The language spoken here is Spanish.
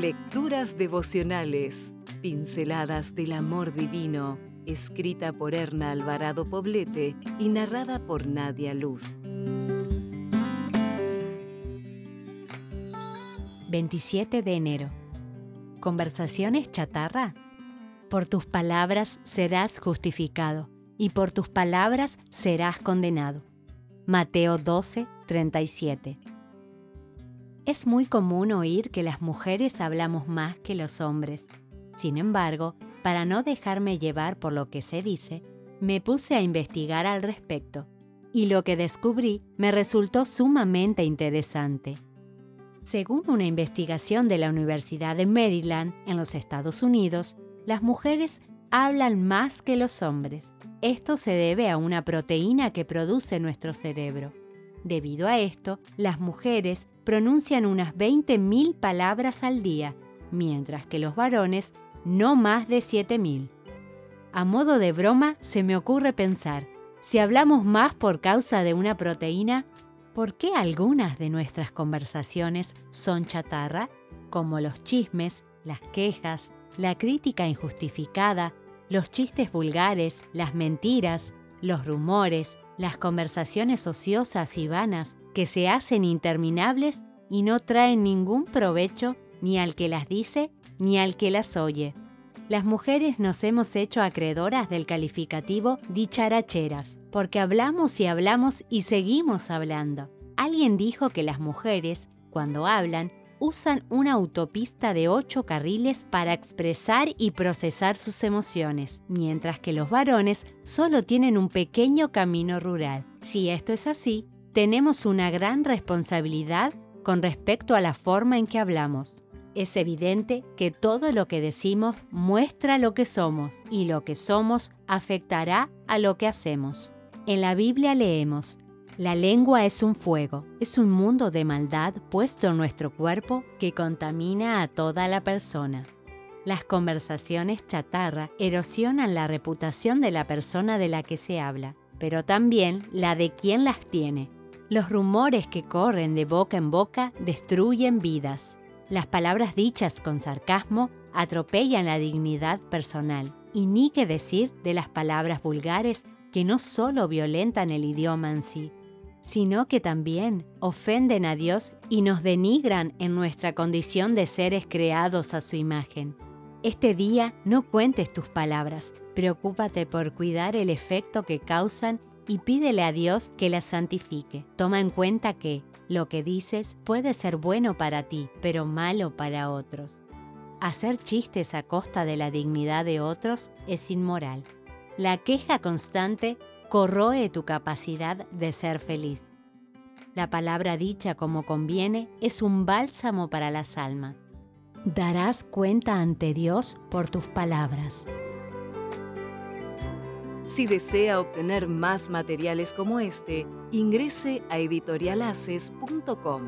Lecturas devocionales, pinceladas del amor divino, escrita por Erna Alvarado Poblete y narrada por Nadia Luz. 27 de enero. ¿Conversaciones chatarra? Por tus palabras serás justificado y por tus palabras serás condenado. Mateo 12, 37. Es muy común oír que las mujeres hablamos más que los hombres. Sin embargo, para no dejarme llevar por lo que se dice, me puse a investigar al respecto, y lo que descubrí me resultó sumamente interesante. Según una investigación de la Universidad de Maryland, en los Estados Unidos, las mujeres hablan más que los hombres. Esto se debe a una proteína que produce nuestro cerebro. Debido a esto, las mujeres pronuncian unas 20.000 palabras al día, mientras que los varones no más de 7.000. A modo de broma, se me ocurre pensar, si hablamos más por causa de una proteína, ¿por qué algunas de nuestras conversaciones son chatarra, como los chismes, las quejas, la crítica injustificada, los chistes vulgares, las mentiras, los rumores, las conversaciones ociosas y vanas que se hacen interminables y no traen ningún provecho ni al que las dice ni al que las oye. Las mujeres nos hemos hecho acreedoras del calificativo dicharacheras, porque hablamos y hablamos y seguimos hablando. Alguien dijo que las mujeres, cuando hablan, usan una autopista de ocho carriles para expresar y procesar sus emociones, mientras que los varones solo tienen un pequeño camino rural. Si esto es así, tenemos una gran responsabilidad con respecto a la forma en que hablamos. Es evidente que todo lo que decimos muestra lo que somos y lo que somos afectará a lo que hacemos. En la Biblia leemos, la lengua es un fuego, es un mundo de maldad puesto en nuestro cuerpo que contamina a toda la persona. Las conversaciones chatarra erosionan la reputación de la persona de la que se habla, pero también la de quien las tiene. Los rumores que corren de boca en boca destruyen vidas. Las palabras dichas con sarcasmo atropellan la dignidad personal. Y ni qué decir de las palabras vulgares que no solo violentan el idioma en sí, sino que también ofenden a Dios y nos denigran en nuestra condición de seres creados a su imagen. Este día no cuentes tus palabras, preocúpate por cuidar el efecto que causan y pídele a Dios que las santifique. Toma en cuenta que lo que dices puede ser bueno para ti, pero malo para otros. Hacer chistes a costa de la dignidad de otros es inmoral. La queja constante corroe tu capacidad de ser feliz. La palabra dicha como conviene es un bálsamo para las almas. Darás cuenta ante Dios por tus palabras. Si desea obtener más materiales como este, ingrese a editorialaces.com.